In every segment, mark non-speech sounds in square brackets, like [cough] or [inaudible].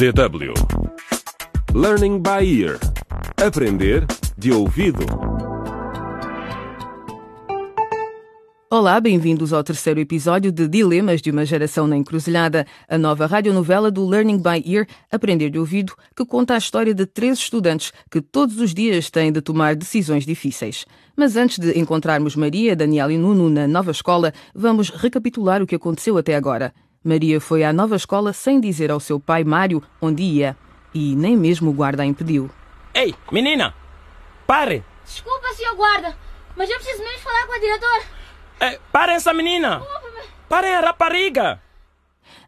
DW Learning by Ear Aprender de ouvido. Olá, bem-vindos ao terceiro episódio de Dilemas de uma Geração na Encruzilhada, a nova radionovela do Learning by Ear, Aprender de Ouvido, que conta a história de três estudantes que todos os dias têm de tomar decisões difíceis. Mas antes de encontrarmos Maria, Daniel e Nuno na nova escola, vamos recapitular o que aconteceu até agora. Maria foi à nova escola sem dizer ao seu pai Mário onde ia, e nem mesmo o guarda a impediu. Ei, menina! Pare! Desculpa, senhor guarda, mas eu preciso mesmo falar com a diretora. É, parem essa menina! Parem a rapariga!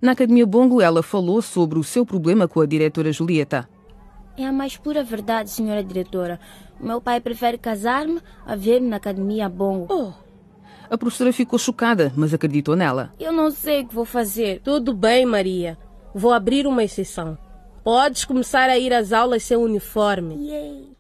Na Academia Bongo, ela falou sobre o seu problema com a diretora Julieta. É a mais pura verdade, senhora diretora. Meu pai prefere casar-me a ver-me na academia Bongo. Oh. A professora ficou chocada, mas acreditou nela. Eu não sei o que vou fazer. Tudo bem, Maria. Vou abrir uma exceção. Podes começar a ir às aulas sem uniforme. Yay.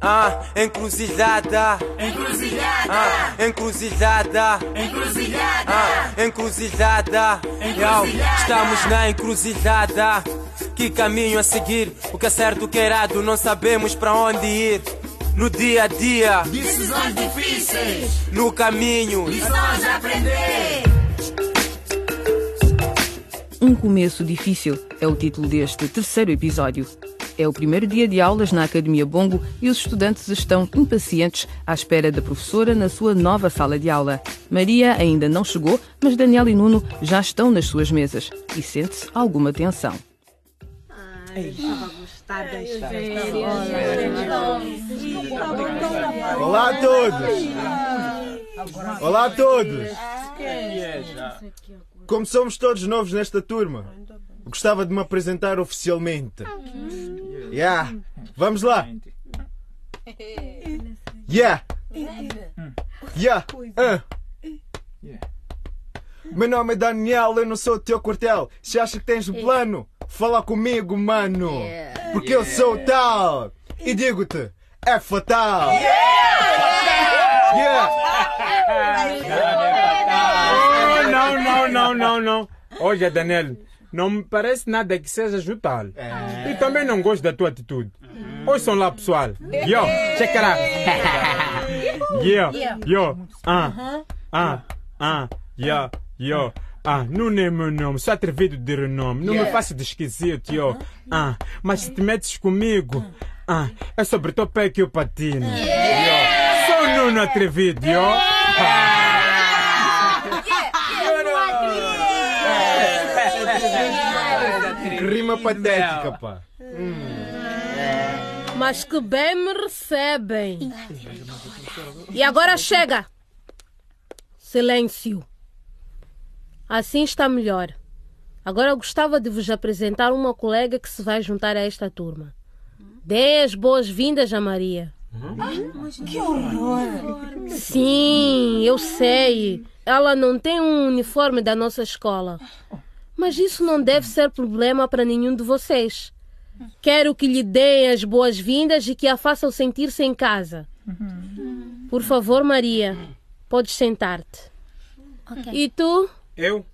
Ah, encruzilhada. Encruzilhada. Ah, encruzilhada. Encruzilhada. Ah, encruzilhada. Yo, estamos na encruzilhada. Que caminho a seguir? O que é certo, o que é errado, não sabemos para onde ir. No dia a dia, Decisões difíceis. no caminho. Lições a aprender. Um começo difícil é o título deste terceiro episódio. É o primeiro dia de aulas na Academia Bongo e os estudantes estão impacientes à espera da professora na sua nova sala de aula. Maria ainda não chegou, mas Daniel e Nuno já estão nas suas mesas e sente-se alguma tensão. Olá a todos! Olá a todos! Como somos todos novos nesta turma, gostava de me apresentar oficialmente. Yeah! Vamos lá! Yeah! Yeah! Ah. Meu nome é Daniel, eu não sou o teu quartel. Se acha que tens um plano, fala comigo, mano. Porque eu sou tal. E digo-te, é fatal. Yeah! Oh, não, não, não, não, não. Olha, Daniel, não me parece nada que seja jutal. E também não gosto da tua atitude. Ouçam lá, pessoal. Yo, check it out. [laughs] Yo, yo, ah, ah, ah, yo, yo. Ah, não é meu nome, sou atrevido de renome. Não me faça de esquisito, yo. Ah, mas se te metes comigo, ah, é sobre teu pé que eu patino. Yo, sou Nuno atrevido, yo. Que [laughs] rima patética, pá. Mas que bem me recebem. E agora chega. Silêncio. Assim está melhor. Agora eu gostava de vos apresentar uma colega que se vai juntar a esta turma. Dê as boas-vindas a Maria. Sim, eu sei. Ela não tem um uniforme da nossa escola. Mas isso não deve ser problema para nenhum de vocês. Quero que lhe deem as boas-vindas e que a façam sentir-se em casa. Por favor, Maria, podes sentar-te. E tu? Eu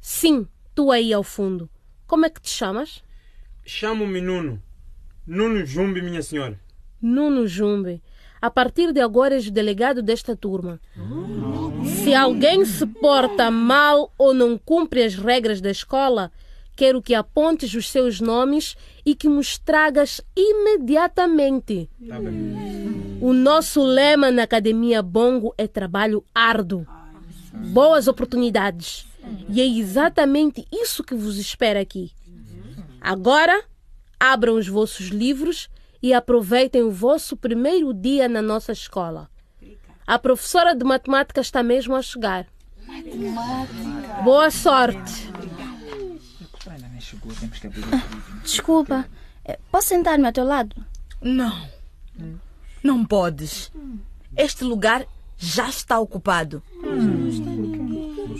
Sim, tu aí ao fundo. Como é que te chamas? chamo-me Nuno. Nuno Jumbi, minha senhora. Nuno Jumbe. A partir de agora és o delegado desta turma. Se alguém se porta mal ou não cumpre as regras da escola, quero que apontes os seus nomes e que nos tragas imediatamente. Tá bem. O nosso lema na Academia Bongo é trabalho árduo. Boas oportunidades. E é exatamente isso que vos espera aqui. Agora, abram os vossos livros e aproveitem o vosso primeiro dia na nossa escola. A professora de matemática está mesmo a chegar. Boa sorte. Desculpa, eh, posso sentar-me ao teu lado? Não. Não podes. Este lugar já está ocupado.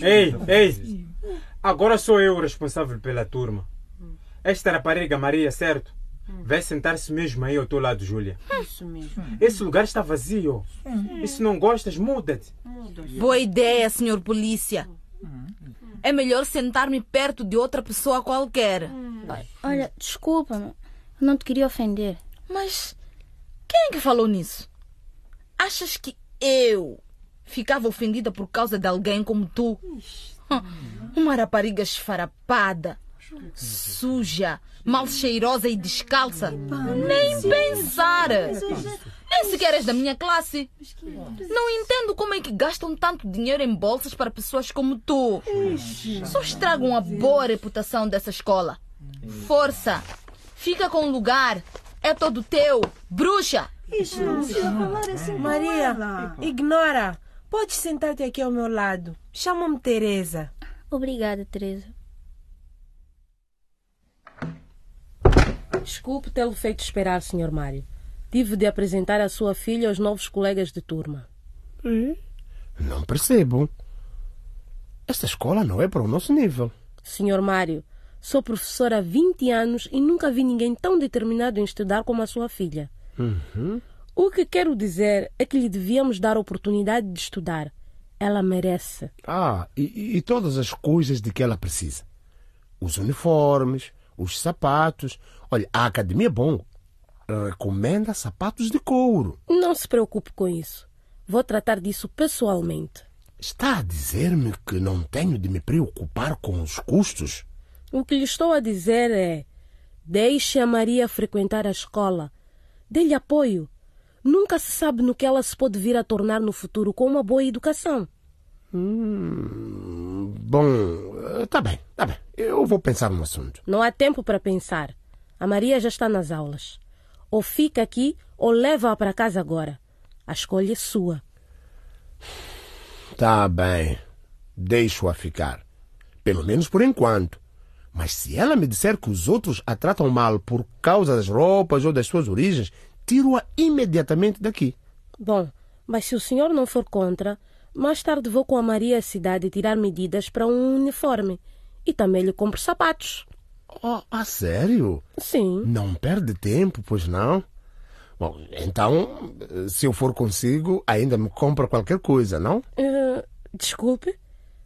Ei, ei! Agora sou eu o responsável pela turma. Esta rapariga Maria, certo? Vai sentar-se mesmo aí ao teu lado, Júlia. Isso mesmo. Esse lugar está vazio. E se não gostas, muda-te. Boa ideia, senhor polícia. É melhor sentar-me perto de outra pessoa qualquer. Olha, desculpa-me. Não te queria ofender. Mas quem é que falou nisso? Achas que eu ficava ofendida por causa de alguém como tu? Uma rapariga esfarapada, suja, mal cheirosa e descalça. Nem pensar! Nem sequer és da minha classe. Não entendo como é que gastam tanto dinheiro em bolsas para pessoas como tu. Só estragam a boa reputação dessa escola. Força! Fica com o lugar. É todo teu, bruxa! Maria, ignora. Podes sentar-te aqui ao meu lado. Chama-me Teresa. Obrigada, Teresa. Desculpe tê-lo feito esperar, Sr. Mário. Tive de apresentar a sua filha aos novos colegas de turma. Não percebo. Esta escola não é para o nosso nível. Sr. Mário, sou professora há 20 anos e nunca vi ninguém tão determinado em estudar como a sua filha. Uhum. O que quero dizer é que lhe devíamos dar a oportunidade de estudar. Ela merece. Ah, e, e todas as coisas de que ela precisa. Os uniformes, os sapatos. Olha, a Academia Bom recomenda sapatos de couro. Não se preocupe com isso. Vou tratar disso pessoalmente. Está a dizer-me que não tenho de me preocupar com os custos? O que lhe estou a dizer é: deixe a Maria frequentar a escola. Dê-lhe apoio. Nunca se sabe no que ela se pode vir a tornar no futuro com uma boa educação. Hum, bom, tá bem, tá bem. Eu vou pensar no assunto. Não há tempo para pensar. A Maria já está nas aulas. Ou fica aqui ou leva-a para casa agora. A escolha é sua. Tá bem. Deixo-a ficar. Pelo menos por enquanto. Mas se ela me disser que os outros a tratam mal por causa das roupas ou das suas origens, tiro-a imediatamente daqui. Bom, mas se o senhor não for contra, mais tarde vou com a Maria à cidade tirar medidas para um uniforme. E também lhe compro sapatos. Oh, a sério? Sim. Não perde tempo, pois não? Bom, então, se eu for consigo, ainda me compra qualquer coisa, não? Uh, desculpe?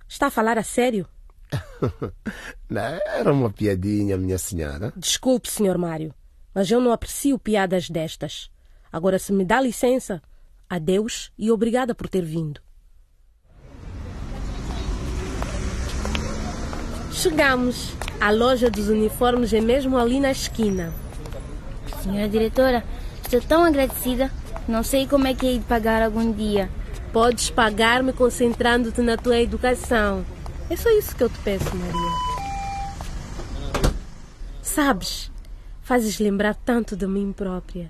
Está a falar a sério? [laughs] não, era uma piadinha, minha senhora. Desculpe, senhor Mário, mas eu não aprecio piadas destas. Agora, se me dá licença, adeus e obrigada por ter vindo. Chegamos. A loja dos uniformes é mesmo ali na esquina. Senhora diretora, estou tão agradecida. Não sei como é que hei de pagar algum dia. Podes pagar-me concentrando-te na tua educação. É só isso que eu te peço, Maria. Sabes, fazes lembrar tanto de mim própria.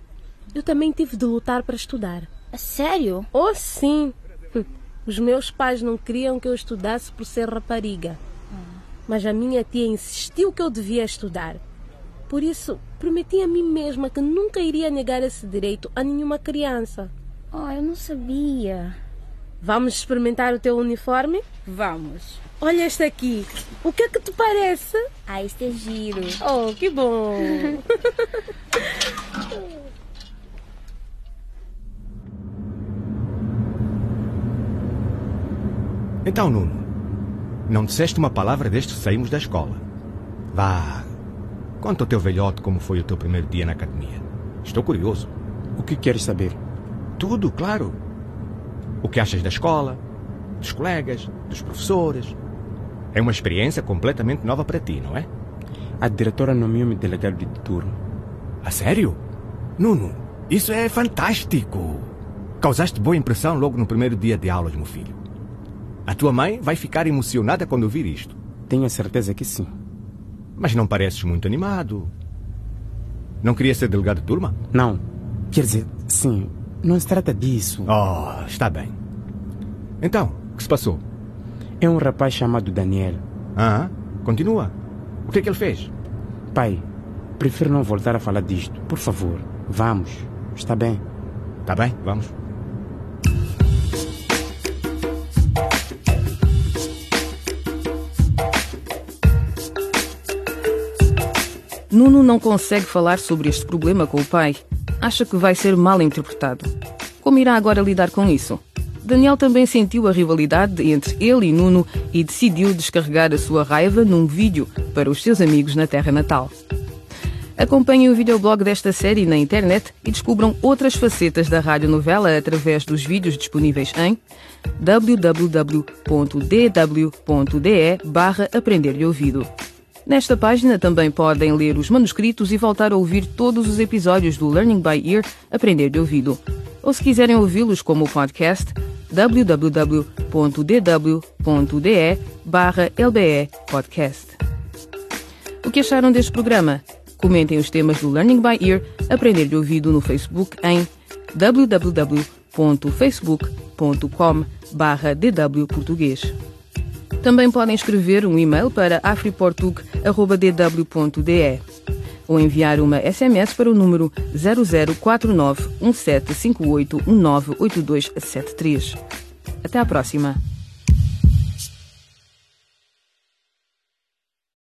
Eu também tive de lutar para estudar. A sério? Oh, sim. [laughs] Os meus pais não queriam que eu estudasse por ser rapariga. Mas a minha tia insistiu que eu devia estudar. Por isso, prometi a mim mesma que nunca iria negar esse direito a nenhuma criança. Oh, eu não sabia. Vamos experimentar o teu uniforme? Vamos. Olha este aqui. O que é que te parece? Ah, este é giro. Oh, que bom. [laughs] então, Nuno, não disseste uma palavra desde que saímos da escola. Vá, conta ao teu velhote como foi o teu primeiro dia na academia. Estou curioso. O que queres saber? Tudo, claro. O que achas da escola, dos colegas, dos professores? É uma experiência completamente nova para ti, não é? A diretora nomeou-me delegado de turno. A sério? Nuno, isso é fantástico. Causaste boa impressão logo no primeiro dia de aulas, meu filho. A tua mãe vai ficar emocionada quando ouvir isto. Tenho a certeza que sim. Mas não pareces muito animado. Não queria ser delegado de turma? Não. Quer dizer, sim. Não se trata disso. Oh, está bem. Então, o que se passou? É um rapaz chamado Daniel. Ah, continua. O que é que ele fez? Pai, prefiro não voltar a falar disto. Por favor, vamos. Está bem? Está bem, vamos. Nuno não consegue falar sobre este problema com o pai. Acha que vai ser mal interpretado. Como irá agora lidar com isso? Daniel também sentiu a rivalidade entre ele e Nuno e decidiu descarregar a sua raiva num vídeo para os seus amigos na terra natal. Acompanhem o videoblog desta série na internet e descubram outras facetas da radionovela através dos vídeos disponíveis em www.dw.de barra Aprender de Ouvido. Nesta página também podem ler os manuscritos e voltar a ouvir todos os episódios do Learning by Ear Aprender de Ouvido. Ou se quiserem ouvi-los como podcast, www.dw.de barra LBE Podcast. O que acharam deste programa? Comentem os temas do Learning by Ear Aprender de Ouvido no Facebook em www.facebook.com barra DW Português. Também podem escrever um e-mail para afriportug.dw.de ou enviar uma SMS para o número 0049 1758 198273. Até à próxima!